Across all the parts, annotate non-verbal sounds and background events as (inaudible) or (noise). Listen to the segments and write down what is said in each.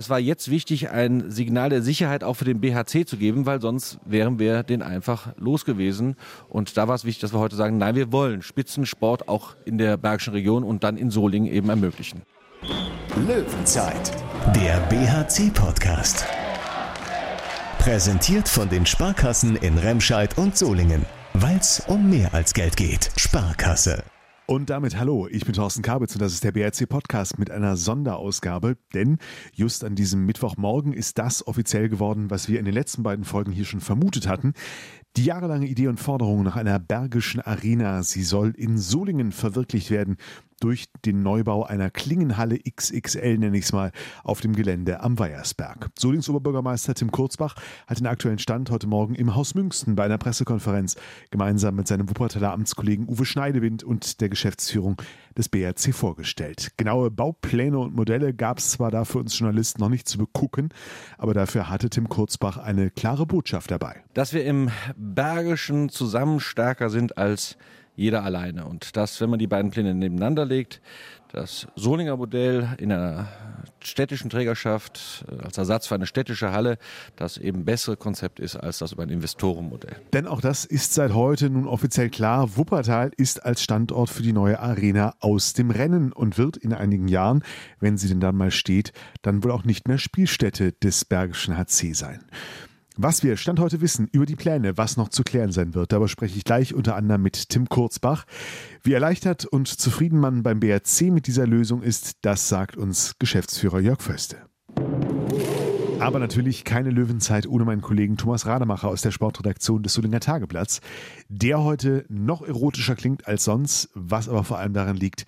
Es war jetzt wichtig, ein Signal der Sicherheit auch für den BHC zu geben, weil sonst wären wir den einfach los gewesen. Und da war es wichtig, dass wir heute sagen, nein, wir wollen Spitzensport auch in der Bergischen Region und dann in Solingen eben ermöglichen. Löwenzeit, der BHC-Podcast. Präsentiert von den Sparkassen in Remscheid und Solingen. Weil es um mehr als Geld geht. Sparkasse. Und damit hallo, ich bin Thorsten Kabitz und das ist der BRC Podcast mit einer Sonderausgabe, denn just an diesem Mittwochmorgen ist das offiziell geworden, was wir in den letzten beiden Folgen hier schon vermutet hatten. Die jahrelange Idee und Forderung nach einer bergischen Arena, sie soll in Solingen verwirklicht werden durch den Neubau einer Klingenhalle XXL, nenne ich es mal, auf dem Gelände am Weiersberg. Solings Oberbürgermeister Tim Kurzbach hat den aktuellen Stand heute Morgen im Haus Münsten bei einer Pressekonferenz gemeinsam mit seinem Wuppertaler Amtskollegen Uwe Schneidewind und der Geschäftsführung des BRC vorgestellt. Genaue Baupläne und Modelle gab es zwar da für uns Journalisten noch nicht zu begucken, aber dafür hatte Tim Kurzbach eine klare Botschaft dabei. Dass wir im Bergischen zusammen stärker sind als jeder alleine. Und das, wenn man die beiden Pläne nebeneinander legt, das Solinger Modell in einer städtischen Trägerschaft äh, als Ersatz für eine städtische Halle das eben bessere Konzept ist als das über ein Investorenmodell. Denn auch das ist seit heute nun offiziell klar. Wuppertal ist als Standort für die neue Arena aus dem Rennen und wird in einigen Jahren, wenn sie denn dann mal steht, dann wohl auch nicht mehr Spielstätte des Bergischen HC sein. Was wir Stand heute wissen über die Pläne, was noch zu klären sein wird, darüber spreche ich gleich unter anderem mit Tim Kurzbach. Wie erleichtert und zufrieden man beim BRC mit dieser Lösung ist, das sagt uns Geschäftsführer Jörg Föste. Aber natürlich keine Löwenzeit ohne meinen Kollegen Thomas Rademacher aus der Sportredaktion des Solinger Tageblatts, der heute noch erotischer klingt als sonst, was aber vor allem daran liegt,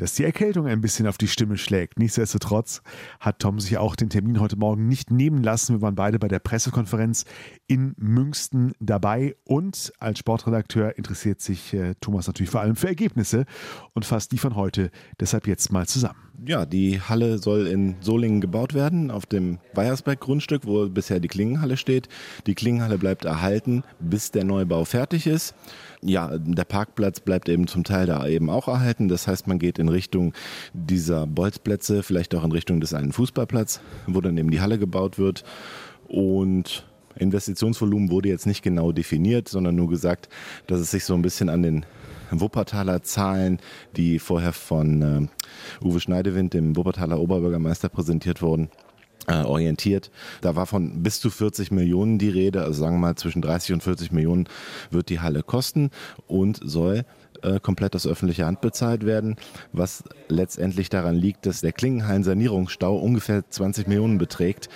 dass die Erkältung ein bisschen auf die Stimme schlägt. Nichtsdestotrotz hat Tom sich auch den Termin heute Morgen nicht nehmen lassen. Wir waren beide bei der Pressekonferenz in Münsten dabei und als Sportredakteur interessiert sich äh, Thomas natürlich vor allem für Ergebnisse und fasst die von heute deshalb jetzt mal zusammen. Ja, die Halle soll in Solingen gebaut werden, auf dem Weiersberg-Grundstück, wo bisher die Klingenhalle steht. Die Klingenhalle bleibt erhalten, bis der Neubau fertig ist. Ja, der Parkplatz bleibt eben zum Teil da eben auch erhalten. Das heißt, man geht in Richtung dieser Bolzplätze, vielleicht auch in Richtung des einen Fußballplatz, wo dann eben die Halle gebaut wird. Und Investitionsvolumen wurde jetzt nicht genau definiert, sondern nur gesagt, dass es sich so ein bisschen an den Wuppertaler Zahlen, die vorher von äh, Uwe Schneidewind, dem Wuppertaler Oberbürgermeister, präsentiert wurden, äh, orientiert. Da war von bis zu 40 Millionen die Rede, also sagen wir mal zwischen 30 und 40 Millionen wird die Halle kosten und soll äh, komplett aus öffentlicher Hand bezahlt werden, was letztendlich daran liegt, dass der Klingenhallen-Sanierungsstau ungefähr 20 Millionen beträgt.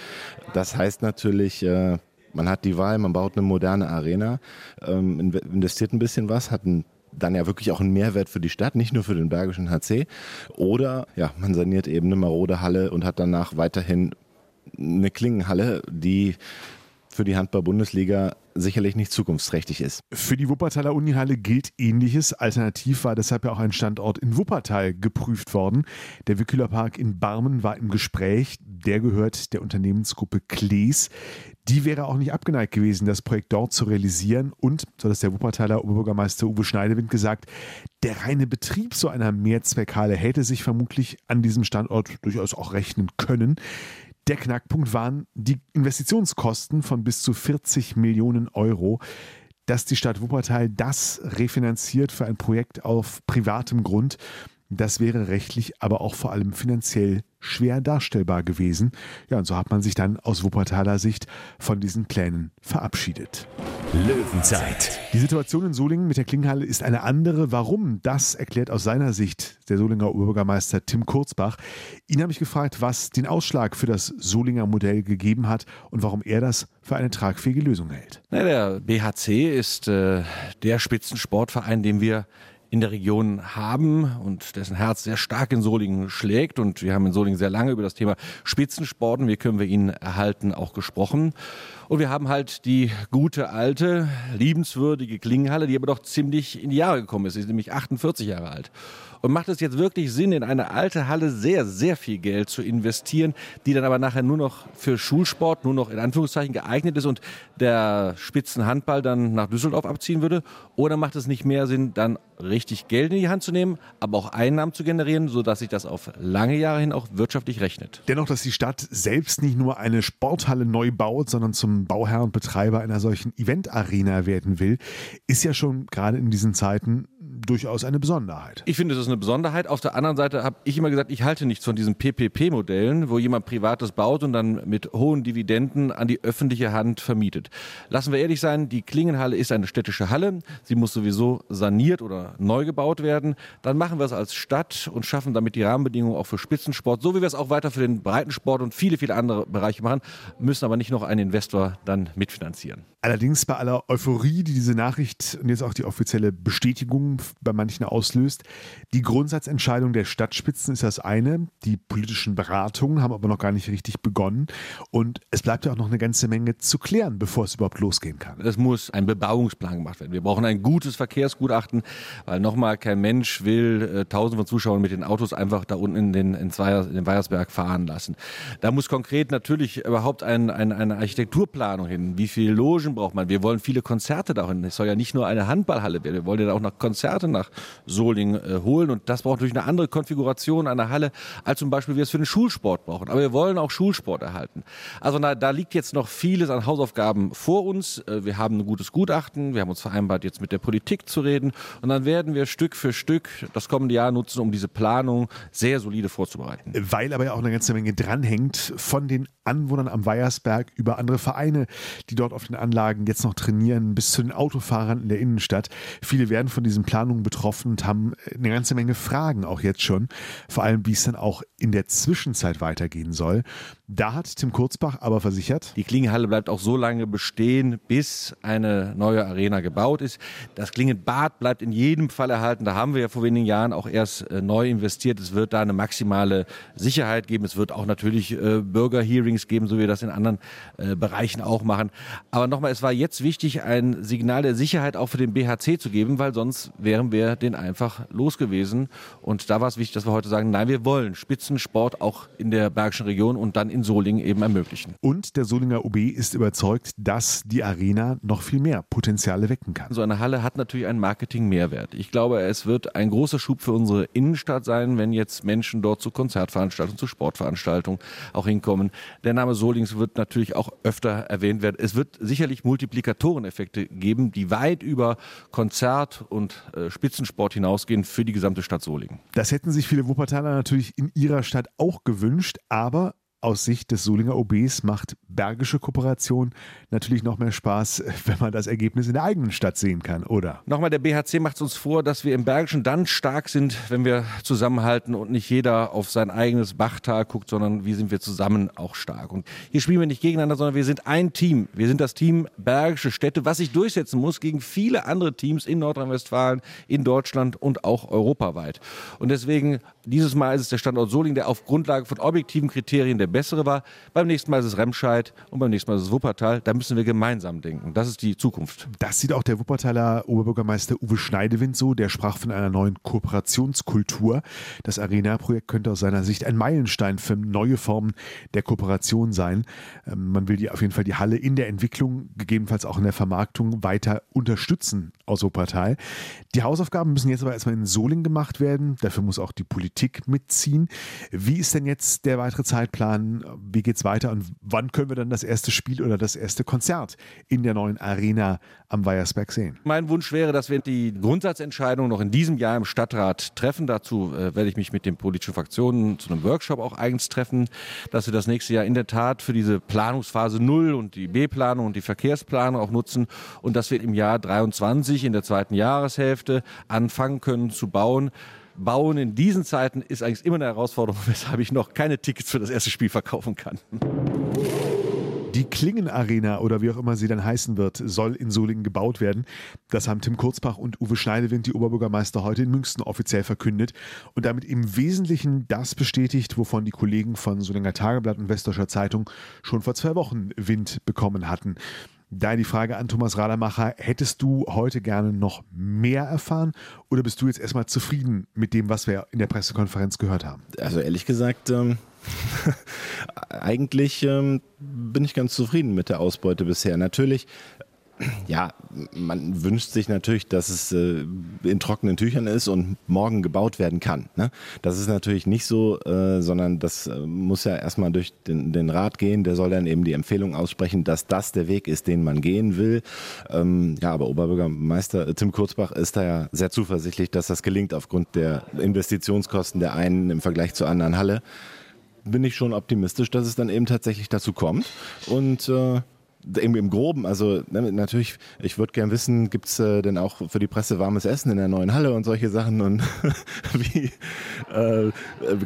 Das heißt natürlich, äh, man hat die Wahl, man baut eine moderne Arena, ähm, investiert ein bisschen was, hat ein dann ja wirklich auch einen Mehrwert für die Stadt, nicht nur für den Bergischen HC. Oder ja, man saniert eben eine marode Halle und hat danach weiterhin eine Klingenhalle, die für die Handball-Bundesliga sicherlich nicht zukunftsträchtig ist. Für die Wuppertaler Unihalle gilt Ähnliches. Alternativ war deshalb ja auch ein Standort in Wuppertal geprüft worden. Der Wickeler in Barmen war im Gespräch. Der gehört der Unternehmensgruppe Klees. Die wäre auch nicht abgeneigt gewesen, das Projekt dort zu realisieren. Und, so hat der Wuppertaler Oberbürgermeister Uwe Schneidewind gesagt, der reine Betrieb so einer Mehrzweckhalle hätte sich vermutlich an diesem Standort durchaus auch rechnen können. Der Knackpunkt waren die Investitionskosten von bis zu 40 Millionen Euro. Dass die Stadt Wuppertal das refinanziert für ein Projekt auf privatem Grund, das wäre rechtlich, aber auch vor allem finanziell schwer darstellbar gewesen. Ja, und so hat man sich dann aus Wuppertaler Sicht von diesen Plänen verabschiedet. Löwenzeit. Die Situation in Solingen mit der Klingenhalle ist eine andere. Warum? Das erklärt aus seiner Sicht der Solinger Oberbürgermeister Tim Kurzbach. Ihn habe ich gefragt, was den Ausschlag für das Solinger Modell gegeben hat und warum er das für eine tragfähige Lösung hält. Na, der BHC ist äh, der Spitzensportverein, den wir in der Region haben und dessen Herz sehr stark in Solingen schlägt. Und wir haben in Solingen sehr lange über das Thema Spitzensporten, wie können wir ihn erhalten, auch gesprochen. Und wir haben halt die gute, alte, liebenswürdige Klingenhalle, die aber doch ziemlich in die Jahre gekommen ist. Sie ist nämlich 48 Jahre alt. Und macht es jetzt wirklich Sinn, in eine alte Halle sehr, sehr viel Geld zu investieren, die dann aber nachher nur noch für Schulsport, nur noch in Anführungszeichen geeignet ist und der Spitzenhandball dann nach Düsseldorf abziehen würde? Oder macht es nicht mehr Sinn, dann richtig Geld in die Hand zu nehmen, aber auch Einnahmen zu generieren, sodass sich das auf lange Jahre hin auch wirtschaftlich rechnet? Dennoch, dass die Stadt selbst nicht nur eine Sporthalle neu baut, sondern zum Bauherr und Betreiber einer solchen Event-Arena werden will, ist ja schon gerade in diesen Zeiten durchaus eine Besonderheit. Ich finde, es ist eine Besonderheit. Auf der anderen Seite habe ich immer gesagt, ich halte nichts von diesen PPP-Modellen, wo jemand Privates baut und dann mit hohen Dividenden an die öffentliche Hand vermietet. Lassen wir ehrlich sein, die Klingenhalle ist eine städtische Halle. Sie muss sowieso saniert oder neu gebaut werden. Dann machen wir es als Stadt und schaffen damit die Rahmenbedingungen auch für Spitzensport, so wie wir es auch weiter für den Breitensport und viele, viele andere Bereiche machen, müssen aber nicht noch einen Investor dann mitfinanzieren. Allerdings bei aller Euphorie, die diese Nachricht und jetzt auch die offizielle Bestätigung bei manchen auslöst, die Grundsatzentscheidung der Stadtspitzen ist das eine. Die politischen Beratungen haben aber noch gar nicht richtig begonnen. Und es bleibt ja auch noch eine ganze Menge zu klären, bevor es überhaupt losgehen kann. Es muss ein Bebauungsplan gemacht werden. Wir brauchen ein gutes Verkehrsgutachten, weil nochmal kein Mensch will äh, tausende von Zuschauern mit den Autos einfach da unten in den, in, Zweier, in den Weiersberg fahren lassen. Da muss konkret natürlich überhaupt ein, ein, eine Architekturplanung hin. Wie viele Logen braucht man? Wir wollen viele Konzerte dahin. Es soll ja nicht nur eine Handballhalle werden. Wir wollen ja auch noch Konzerte nach Solingen äh, holen. Und das braucht natürlich eine andere Konfiguration einer Halle, als zum Beispiel wir es für den Schulsport brauchen. Aber wir wollen auch Schulsport erhalten. Also na, da liegt jetzt noch vieles an Hausaufgaben vor uns. Äh, wir haben ein gutes Gutachten. Wir haben uns vereinbart, jetzt mit der Politik zu reden. Und dann werden wir Stück für Stück das kommende Jahr nutzen, um diese Planung sehr solide vorzubereiten. Weil aber ja auch eine ganze Menge dranhängt von den Anwohnern am Weiersberg über andere Vereine, die dort auf den Anlagen jetzt noch trainieren, bis zu den Autofahrern in der Innenstadt. Viele werden von diesen Planungen betroffen und haben eine ganze Menge Fragen auch jetzt schon. Vor allem, wie es dann auch in der Zwischenzeit weitergehen soll. Da hat Tim Kurzbach aber versichert, die Klingenhalle bleibt auch so lange bestehen, bis eine neue Arena gebaut ist. Das Klingenbad bleibt in jedem Fall erhalten. Da haben wir ja vor wenigen Jahren auch erst äh, neu investiert. Es wird da eine maximale Sicherheit geben. Es wird auch natürlich äh, Bürgerhearings geben, so wie wir das in anderen äh, Bereichen auch machen. Aber nochmal, es war jetzt wichtig, ein Signal der Sicherheit auch für den BHC zu geben, weil sonst wären wir den einfach los gewesen. Und da war es wichtig, dass wir heute sagen, nein, wir wollen Spitzensport auch in der Bergischen Region und dann in Solingen eben ermöglichen. Und der Solinger OB ist überzeugt, dass die Arena noch viel mehr Potenziale wecken kann. So eine Halle hat natürlich einen Marketing-Mehrwert. Ich glaube, es wird ein großer Schub für unsere Innenstadt sein, wenn jetzt Menschen dort zu Konzertveranstaltungen, zu Sportveranstaltungen auch hinkommen. Der Name Solings wird natürlich auch öfter erwähnt werden. Es wird sicherlich Multiplikatoreneffekte geben, die weit über Konzert und äh, Spitzensport hinausgehen für die gesamte Stadt Solingen. Das hätten sich viele Wuppertaler natürlich in ihrer Stadt auch gewünscht, aber aus Sicht des Solinger OBs macht bergische Kooperation natürlich noch mehr Spaß, (laughs) wenn man das Ergebnis in der eigenen Stadt sehen kann, oder? Nochmal, der BHC macht es uns vor, dass wir im Bergischen dann stark sind, wenn wir zusammenhalten und nicht jeder auf sein eigenes Bachtal guckt, sondern wie sind wir zusammen auch stark. Und hier spielen wir nicht gegeneinander, sondern wir sind ein Team. Wir sind das Team Bergische Städte, was sich durchsetzen muss gegen viele andere Teams in Nordrhein-Westfalen, in Deutschland und auch europaweit. Und deswegen, dieses Mal ist es der Standort Solingen, der auf Grundlage von objektiven Kriterien der bessere war. Beim nächsten Mal ist es Remscheid und beim nächsten Mal ist es Wuppertal. Da müssen wir gemeinsam denken. Das ist die Zukunft. Das sieht auch der Wuppertaler Oberbürgermeister Uwe Schneidewind so. Der sprach von einer neuen Kooperationskultur. Das Arena-Projekt könnte aus seiner Sicht ein Meilenstein für neue Formen der Kooperation sein. Ähm, man will die, auf jeden Fall die Halle in der Entwicklung, gegebenenfalls auch in der Vermarktung weiter unterstützen aus Wuppertal. Die Hausaufgaben müssen jetzt aber erstmal in Soling gemacht werden. Dafür muss auch die Politik mitziehen. Wie ist denn jetzt der weitere Zeitplan? Wie geht es weiter und wann können wir dann das erste Spiel oder das erste Konzert in der neuen Arena am Weiersberg sehen? Mein Wunsch wäre, dass wir die Grundsatzentscheidung noch in diesem Jahr im Stadtrat treffen. Dazu äh, werde ich mich mit den politischen Fraktionen zu einem Workshop auch eigens treffen, dass wir das nächste Jahr in der Tat für diese Planungsphase Null und die B-Planung und die Verkehrsplanung auch nutzen und dass wir im Jahr 23 in der zweiten Jahreshälfte anfangen können zu bauen. Bauen in diesen Zeiten ist eigentlich immer eine Herausforderung, (laughs) weshalb ich noch keine Tickets für das erste Spiel verkaufen kann. Die Klingen-Arena oder wie auch immer sie dann heißen wird, soll in Solingen gebaut werden. Das haben Tim Kurzbach und Uwe Schneidewind, die Oberbürgermeister, heute in München offiziell verkündet und damit im Wesentlichen das bestätigt, wovon die Kollegen von Solinger Tageblatt und Westdeutscher Zeitung schon vor zwei Wochen Wind bekommen hatten. Da die Frage an Thomas Radermacher, hättest du heute gerne noch mehr erfahren oder bist du jetzt erstmal zufrieden mit dem, was wir in der Pressekonferenz gehört haben? Also ehrlich gesagt, ähm, (laughs) eigentlich ähm, bin ich ganz zufrieden mit der Ausbeute bisher. Natürlich ja, man wünscht sich natürlich, dass es äh, in trockenen Tüchern ist und morgen gebaut werden kann. Ne? Das ist natürlich nicht so, äh, sondern das äh, muss ja erstmal durch den, den, Rat gehen. Der soll dann eben die Empfehlung aussprechen, dass das der Weg ist, den man gehen will. Ähm, ja, aber Oberbürgermeister äh, Tim Kurzbach ist da ja sehr zuversichtlich, dass das gelingt aufgrund der Investitionskosten der einen im Vergleich zur anderen Halle. Bin ich schon optimistisch, dass es dann eben tatsächlich dazu kommt. Und äh, im, im Groben, also ne, natürlich, ich würde gern wissen, gibt es äh, denn auch für die Presse warmes Essen in der neuen Halle und solche Sachen und (laughs) wie äh,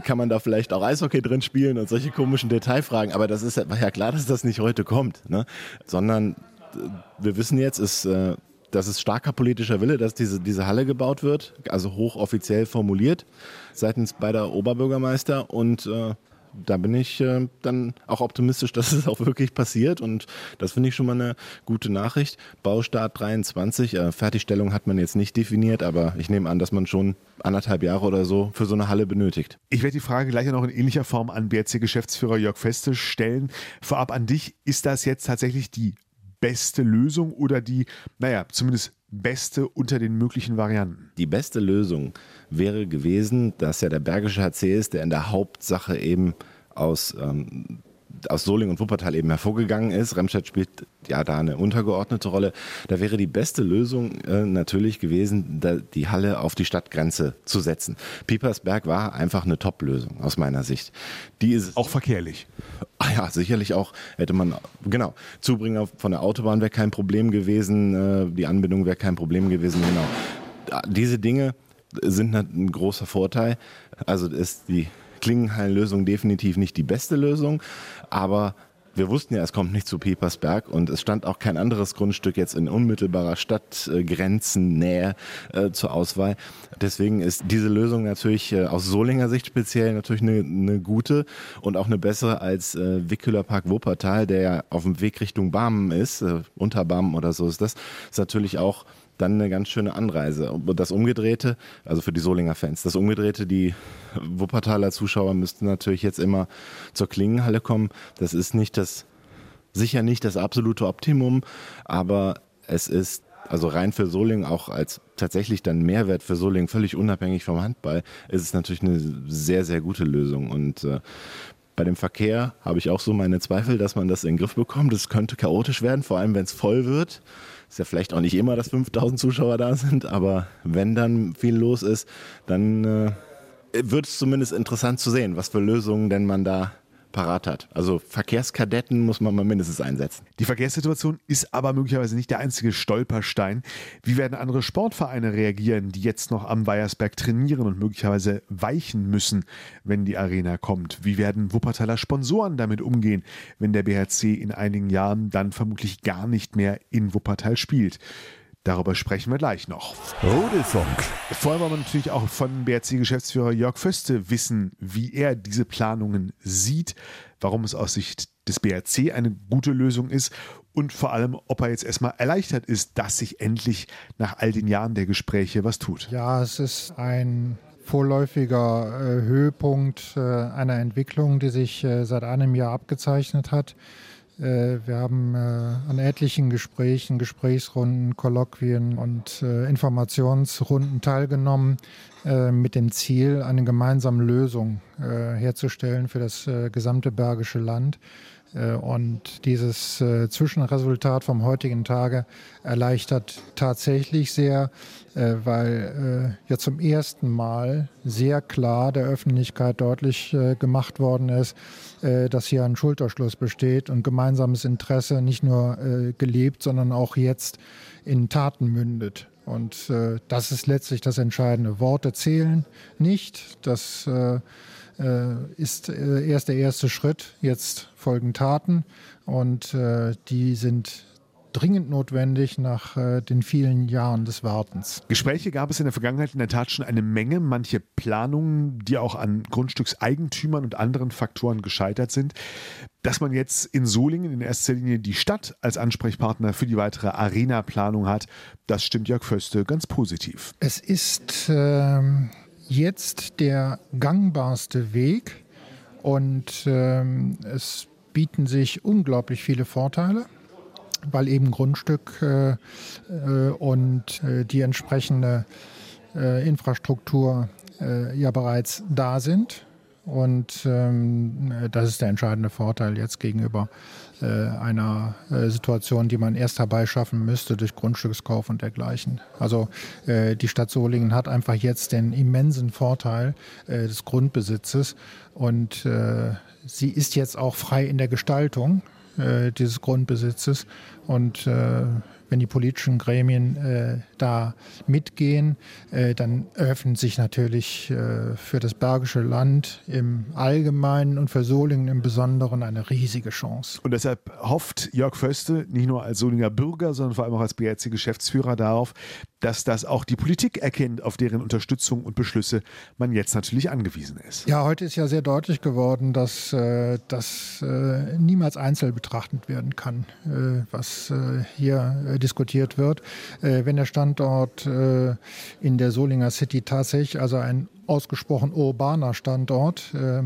kann man da vielleicht auch Eishockey drin spielen und solche komischen Detailfragen, aber das ist ja, war ja klar, dass das nicht heute kommt, ne? sondern äh, wir wissen jetzt, ist äh, das ist starker politischer Wille, dass diese, diese Halle gebaut wird, also hochoffiziell formuliert seitens beider Oberbürgermeister und äh, da bin ich äh, dann auch optimistisch, (laughs) dass es auch wirklich passiert und das finde ich schon mal eine gute Nachricht. Baustart 23, äh, Fertigstellung hat man jetzt nicht definiert, aber ich nehme an, dass man schon anderthalb Jahre oder so für so eine Halle benötigt. Ich werde die Frage gleich noch in ähnlicher Form an BRC-Geschäftsführer Jörg Feste stellen. Vorab an dich, ist das jetzt tatsächlich die beste Lösung oder die, naja, zumindest beste unter den möglichen Varianten? Die beste Lösung wäre gewesen, dass ja der Bergische HC ist, der in der Hauptsache eben aus ähm, aus Soling und Wuppertal eben hervorgegangen ist. Remscheid spielt ja da eine untergeordnete Rolle. Da wäre die beste Lösung äh, natürlich gewesen, die Halle auf die Stadtgrenze zu setzen. Piepersberg war einfach eine Top-Lösung aus meiner Sicht. Die ist auch verkehrlich. Ah ja, sicherlich auch hätte man genau Zubringer von der Autobahn wäre kein Problem gewesen. Äh, die Anbindung wäre kein Problem gewesen. Genau. Diese Dinge sind ein großer Vorteil. Also ist die Klingenhallenlösung definitiv nicht die beste Lösung, aber wir wussten ja, es kommt nicht zu Pepersberg und es stand auch kein anderes Grundstück jetzt in unmittelbarer Stadtgrenzennähe äh, zur Auswahl. Deswegen ist diese Lösung natürlich äh, aus Solinger Sicht speziell natürlich eine, eine gute und auch eine bessere als äh, Wickhüller Park Wuppertal, der ja auf dem Weg Richtung Barmen ist, äh, unter Barmen oder so ist das, ist natürlich auch dann eine ganz schöne Anreise. Und das Umgedrehte, also für die Solinger Fans, das Umgedrehte, die Wuppertaler Zuschauer müssten natürlich jetzt immer zur Klingenhalle kommen. Das ist nicht das, sicher nicht das absolute Optimum, aber es ist also rein für Solingen auch als tatsächlich dann Mehrwert für Solingen, völlig unabhängig vom Handball, ist es natürlich eine sehr, sehr gute Lösung. Und äh, bei dem Verkehr habe ich auch so meine Zweifel, dass man das in den Griff bekommt. Es könnte chaotisch werden, vor allem wenn es voll wird. Ist ja vielleicht auch nicht immer, dass 5000 Zuschauer da sind, aber wenn dann viel los ist, dann äh, wird es zumindest interessant zu sehen, was für Lösungen denn man da parat hat. Also Verkehrskadetten muss man mal mindestens einsetzen. Die Verkehrssituation ist aber möglicherweise nicht der einzige Stolperstein. Wie werden andere Sportvereine reagieren, die jetzt noch am Weiersberg trainieren und möglicherweise weichen müssen, wenn die Arena kommt? Wie werden Wuppertaler Sponsoren damit umgehen, wenn der BHC in einigen Jahren dann vermutlich gar nicht mehr in Wuppertal spielt? Darüber sprechen wir gleich noch. Rudelfunk. Vorher wollen wir natürlich auch von BRC-Geschäftsführer Jörg Föste wissen, wie er diese Planungen sieht, warum es aus Sicht des BRC eine gute Lösung ist und vor allem, ob er jetzt erstmal erleichtert ist, dass sich endlich nach all den Jahren der Gespräche was tut. Ja, es ist ein vorläufiger äh, Höhepunkt äh, einer Entwicklung, die sich äh, seit einem Jahr abgezeichnet hat. Äh, wir haben äh, an etlichen Gesprächen, Gesprächsrunden, Kolloquien und äh, Informationsrunden teilgenommen, mit dem Ziel, eine gemeinsame Lösung herzustellen für das gesamte Bergische Land. Äh, und dieses äh, Zwischenresultat vom heutigen Tage erleichtert tatsächlich sehr, äh, weil ja zum ersten Mal sehr klar der Öffentlichkeit deutlich gemacht worden ist, dass hier ein Schulterschluss besteht und gemeinsames Interesse nicht nur gelebt, sondern auch jetzt in Taten mündet. Und das ist letztlich das Entscheidende. Worte zählen nicht. Das ist äh, erst der erste Schritt. Jetzt folgen Taten und äh, die sind dringend notwendig nach äh, den vielen Jahren des Wartens. Gespräche gab es in der Vergangenheit in der Tat schon eine Menge. Manche Planungen, die auch an Grundstückseigentümern und anderen Faktoren gescheitert sind. Dass man jetzt in Solingen in erster Linie die Stadt als Ansprechpartner für die weitere Arena-Planung hat, das stimmt Jörg Föste ganz positiv. Es ist äh, jetzt der gangbarste Weg und äh, es bieten sich unglaublich viele Vorteile weil eben Grundstück äh, äh, und äh, die entsprechende äh, Infrastruktur äh, ja bereits da sind. Und ähm, das ist der entscheidende Vorteil jetzt gegenüber äh, einer Situation, die man erst herbeischaffen müsste durch Grundstückskauf und dergleichen. Also die Stadt Solingen hat einfach jetzt den immensen Vorteil des Grundbesitzes und sie ist jetzt auch frei in der Gestaltung äh, dieses Grundbesitzes. Und äh, wenn die politischen Gremien äh, da mitgehen, äh, dann eröffnet sich natürlich äh, für das Bergische Land im Allgemeinen und für Solingen im Besonderen eine riesige Chance. Und deshalb hofft Jörg Föste nicht nur als Solinger Bürger, sondern vor allem auch als BRC-Geschäftsführer darauf, dass das auch die Politik erkennt, auf deren Unterstützung und Beschlüsse man jetzt natürlich angewiesen ist. Ja, heute ist ja sehr deutlich geworden, dass äh, das äh, niemals einzeln betrachtet werden kann, äh, was äh, hier äh, diskutiert wird. Äh, wenn der Standort in der Solinger City tatsächlich also ein ausgesprochen urbaner Standort äh,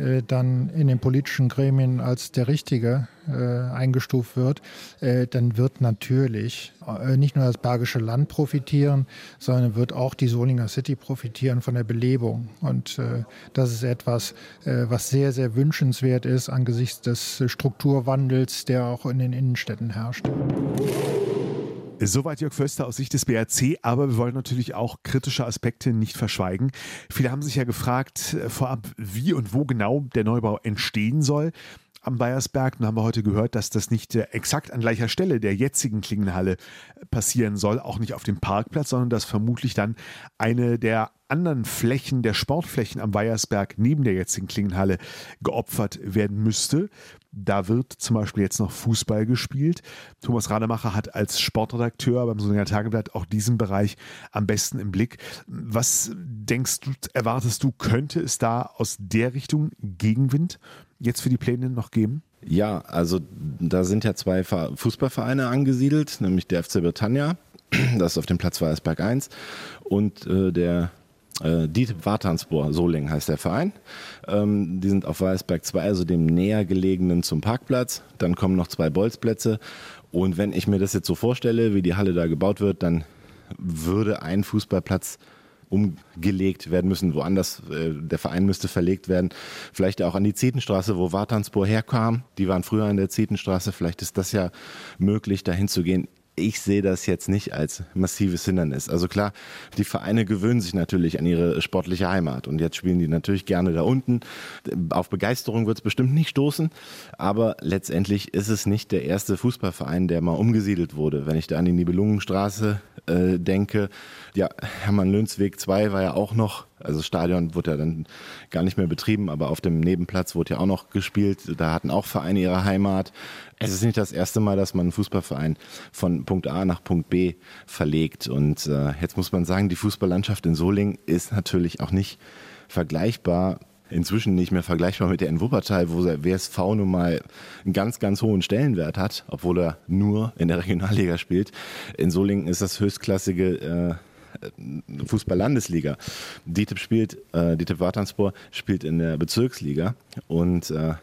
äh, dann in den politischen Gremien als der richtige äh, eingestuft wird, dann wird natürlich nicht nur das Bergische Land profitieren, sondern wird auch die Solinger City profitieren von der Belebung. Und das ist etwas, was sehr, sehr wünschenswert ist angesichts des Strukturwandels, der auch in den Innenstädten herrscht. Soweit Jörg Förster aus Sicht des BRC, aber wir wollen natürlich auch kritische Aspekte nicht verschweigen. Viele haben sich ja gefragt äh, vorab, wie und wo genau der Neubau entstehen soll am Bayersberg. Dann haben wir heute gehört, dass das nicht äh, exakt an gleicher Stelle der jetzigen Klingenhalle äh, passieren soll, auch nicht auf dem Parkplatz, sondern dass vermutlich dann eine der anderen Flächen, der Sportflächen am Bayersberg neben der jetzigen Klingenhalle geopfert werden müsste. Da wird zum Beispiel jetzt noch Fußball gespielt. Thomas Rademacher hat als Sportredakteur beim Solinger Tageblatt auch diesen Bereich am besten im Blick. Was denkst du, erwartest du, könnte es da aus der Richtung Gegenwind jetzt für die Pläne noch geben? Ja, also da sind ja zwei Fußballvereine angesiedelt, nämlich der FC Britannia, (clears throat) das ist auf dem Platz Weißberg 1, und äh, der äh, Dietep Wartanspor, Solingen heißt der Verein. Ähm, die sind auf Weißberg 2, also dem näher gelegenen zum Parkplatz. Dann kommen noch zwei Bolzplätze. Und wenn ich mir das jetzt so vorstelle, wie die Halle da gebaut wird, dann würde ein Fußballplatz umgelegt werden müssen, woanders. Äh, der Verein müsste verlegt werden. Vielleicht auch an die Zetenstraße, wo Wartanspor herkam. Die waren früher an der Zetenstraße. Vielleicht ist das ja möglich, dahin zu gehen ich sehe das jetzt nicht als massives Hindernis. Also klar, die Vereine gewöhnen sich natürlich an ihre sportliche Heimat und jetzt spielen die natürlich gerne da unten. Auf Begeisterung wird es bestimmt nicht stoßen, aber letztendlich ist es nicht der erste Fußballverein, der mal umgesiedelt wurde. Wenn ich da an die Nibelungenstraße äh, denke, ja, Hermann Lönsweg 2 war ja auch noch also das Stadion wurde ja dann gar nicht mehr betrieben, aber auf dem Nebenplatz wurde ja auch noch gespielt. Da hatten auch Vereine ihre Heimat. Es ist nicht das erste Mal, dass man einen Fußballverein von Punkt A nach Punkt B verlegt. Und äh, jetzt muss man sagen, die Fußballlandschaft in Solingen ist natürlich auch nicht vergleichbar inzwischen nicht mehr vergleichbar mit der in Wuppertal, wo der WSV nun mal einen ganz, ganz hohen Stellenwert hat, obwohl er nur in der Regionalliga spielt. In Solingen ist das höchstklassige äh, Fußball-Landesliga. DITIB spielt, äh, DITIB Wartanspor spielt in der Bezirksliga und äh,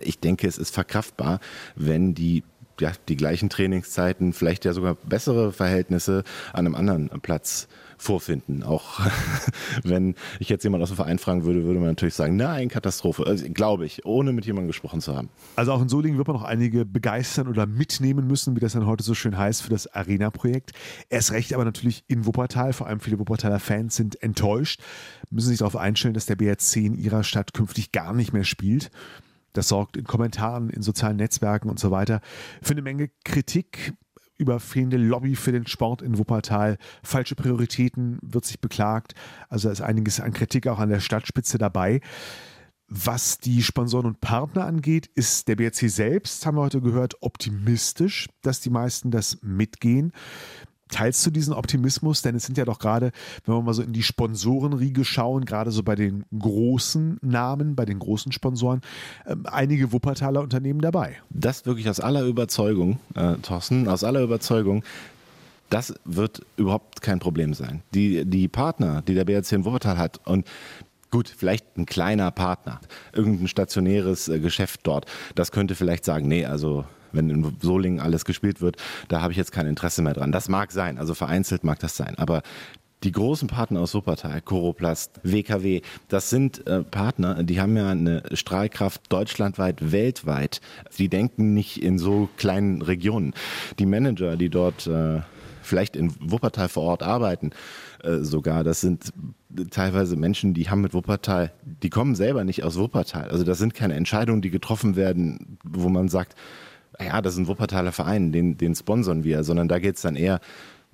ich denke, es ist verkraftbar, wenn die ja, die gleichen Trainingszeiten, vielleicht ja sogar bessere Verhältnisse an einem anderen Platz vorfinden. Auch (laughs) wenn ich jetzt jemand aus dem Verein fragen würde, würde man natürlich sagen, nein, Katastrophe. Also, Glaube ich, ohne mit jemandem gesprochen zu haben. Also auch in Solingen wird man noch einige begeistern oder mitnehmen müssen, wie das dann heute so schön heißt, für das Arena-Projekt. Erst recht aber natürlich in Wuppertal, vor allem viele Wuppertaler Fans sind enttäuscht, müssen sich darauf einstellen, dass der BRC in ihrer Stadt künftig gar nicht mehr spielt. Das sorgt in Kommentaren, in sozialen Netzwerken und so weiter für eine Menge Kritik über fehlende Lobby für den Sport in Wuppertal. Falsche Prioritäten wird sich beklagt. Also da ist einiges an Kritik auch an der Stadtspitze dabei. Was die Sponsoren und Partner angeht, ist der BRC selbst, haben wir heute gehört, optimistisch, dass die meisten das mitgehen. Teilst du diesen Optimismus? Denn es sind ja doch gerade, wenn wir mal so in die Sponsorenriege schauen, gerade so bei den großen Namen, bei den großen Sponsoren, äh, einige Wuppertaler Unternehmen dabei. Das wirklich aus aller Überzeugung, äh, Thorsten, aus aller Überzeugung, das wird überhaupt kein Problem sein. Die, die Partner, die der BRC in Wuppertal hat und Gut, vielleicht ein kleiner Partner, irgendein stationäres äh, Geschäft dort. Das könnte vielleicht sagen, nee, also wenn in Solingen alles gespielt wird, da habe ich jetzt kein Interesse mehr dran. Das mag sein, also vereinzelt mag das sein. Aber die großen Partner aus Wuppertal, Coroplast, WKW, das sind äh, Partner, die haben ja eine Strahlkraft deutschlandweit, weltweit. Die denken nicht in so kleinen Regionen. Die Manager, die dort äh, vielleicht in Wuppertal vor Ort arbeiten, äh, sogar, das sind teilweise Menschen, die haben mit Wuppertal, die kommen selber nicht aus Wuppertal. Also das sind keine Entscheidungen, die getroffen werden, wo man sagt, ja, das ist ein Wuppertaler Verein, den, den sponsern wir, sondern da geht es dann eher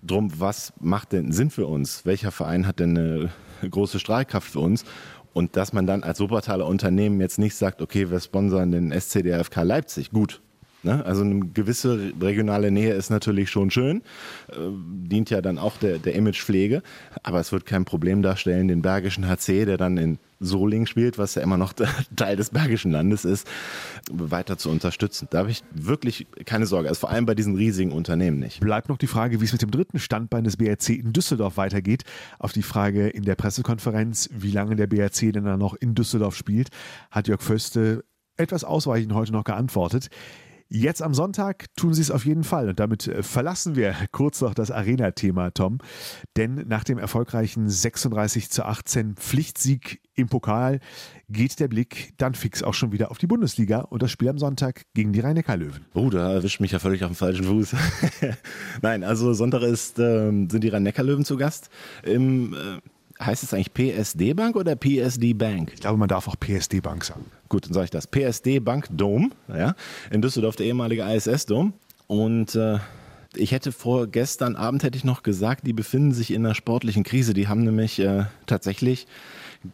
darum, was macht denn Sinn für uns? Welcher Verein hat denn eine große Strahlkraft für uns? Und dass man dann als Wuppertaler Unternehmen jetzt nicht sagt, okay, wir sponsern den SCDFK Leipzig. Gut, Ne? Also eine gewisse regionale Nähe ist natürlich schon schön, äh, dient ja dann auch der, der Imagepflege, aber es wird kein Problem darstellen, den Bergischen HC, der dann in Solingen spielt, was ja immer noch (laughs) Teil des Bergischen Landes ist, weiter zu unterstützen. Da habe ich wirklich keine Sorge, also vor allem bei diesen riesigen Unternehmen nicht. Bleibt noch die Frage, wie es mit dem dritten Standbein des BRC in Düsseldorf weitergeht. Auf die Frage in der Pressekonferenz, wie lange der BRC denn dann noch in Düsseldorf spielt, hat Jörg Föste etwas ausweichend heute noch geantwortet. Jetzt am Sonntag tun sie es auf jeden Fall. Und damit äh, verlassen wir (laughs) kurz noch das Arena-Thema, Tom. Denn nach dem erfolgreichen 36 zu 18 Pflichtsieg im Pokal geht der Blick dann fix auch schon wieder auf die Bundesliga und das Spiel am Sonntag gegen die Rhein-Neckar-Löwen. Oh, da erwischt mich ja völlig auf dem falschen Fuß. (laughs) Nein, also Sonntag ist, ähm, sind die Rhein-Neckar-Löwen zu Gast im. Äh heißt es eigentlich PSD Bank oder PSD Bank? Ich glaube, man darf auch PSD Bank sagen. Gut, dann sage ich das. PSD Bank Dome, ja, in Düsseldorf der ehemalige ISS Dome. Und äh, ich hätte vor gestern Abend hätte ich noch gesagt, die befinden sich in einer sportlichen Krise. Die haben nämlich äh, tatsächlich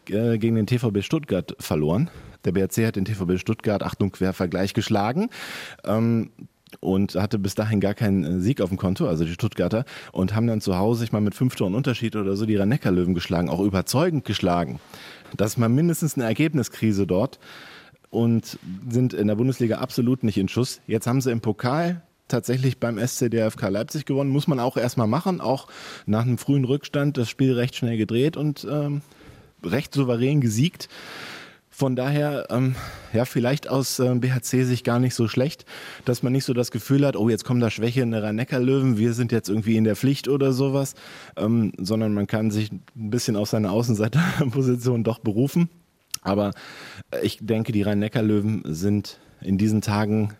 äh, gegen den TVB Stuttgart verloren. Der BRC hat den TVB Stuttgart, Achtung, Quervergleich geschlagen. Ähm, und hatte bis dahin gar keinen äh, Sieg auf dem Konto, also die Stuttgarter, und haben dann zu Hause, ich mal mit fünf Toren Unterschied oder so, die rhein löwen geschlagen, auch überzeugend geschlagen. Das ist mal mindestens eine Ergebniskrise dort und sind in der Bundesliga absolut nicht in Schuss. Jetzt haben sie im Pokal tatsächlich beim SCDFK Leipzig gewonnen. Muss man auch erstmal machen, auch nach einem frühen Rückstand das Spiel recht schnell gedreht und ähm, recht souverän gesiegt. Von daher, ähm, ja, vielleicht aus äh, BHC-Sicht gar nicht so schlecht, dass man nicht so das Gefühl hat, oh, jetzt kommt da Schwäche in der Rhein-Neckar-Löwen, wir sind jetzt irgendwie in der Pflicht oder sowas, ähm, sondern man kann sich ein bisschen auf seine Außenseiterposition doch berufen. Aber ich denke, die Rhein-Neckar-Löwen sind in diesen Tagen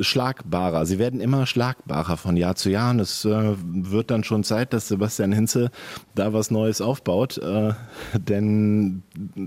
schlagbarer. Sie werden immer schlagbarer von Jahr zu Jahr. Und es äh, wird dann schon Zeit, dass Sebastian Hinze da was Neues aufbaut. Äh, denn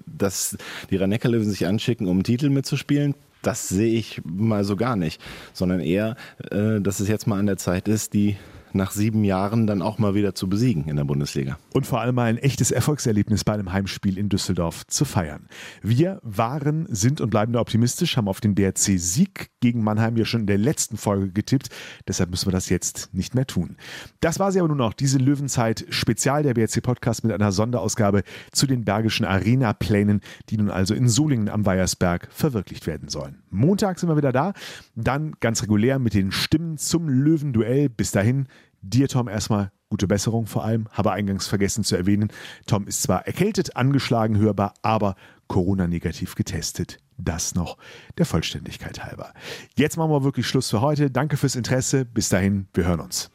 dass die rhein löwen sich anschicken, um Titel mitzuspielen, das sehe ich mal so gar nicht. Sondern eher, äh, dass es jetzt mal an der Zeit ist, die nach sieben Jahren dann auch mal wieder zu besiegen in der Bundesliga. Und vor allem mal ein echtes Erfolgserlebnis bei einem Heimspiel in Düsseldorf zu feiern. Wir waren, sind und bleiben da optimistisch, haben auf den BRC-Sieg gegen Mannheim ja schon in der letzten Folge getippt. Deshalb müssen wir das jetzt nicht mehr tun. Das war sie aber nun auch, diese Löwenzeit Spezial der BRC-Podcast mit einer Sonderausgabe zu den Bergischen Arena-Plänen, die nun also in Solingen am Weiersberg verwirklicht werden sollen. Montag sind wir wieder da, dann ganz regulär mit den Stimmen zum Löwenduell. Bis dahin, Dir, Tom, erstmal gute Besserung vor allem. Habe eingangs vergessen zu erwähnen, Tom ist zwar erkältet, angeschlagen hörbar, aber Corona-negativ getestet. Das noch der Vollständigkeit halber. Jetzt machen wir wirklich Schluss für heute. Danke fürs Interesse. Bis dahin, wir hören uns.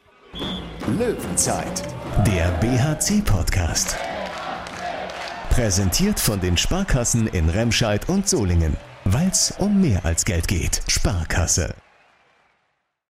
Löwenzeit, der BHC-Podcast. Präsentiert von den Sparkassen in Remscheid und Solingen. Weil es um mehr als Geld geht. Sparkasse.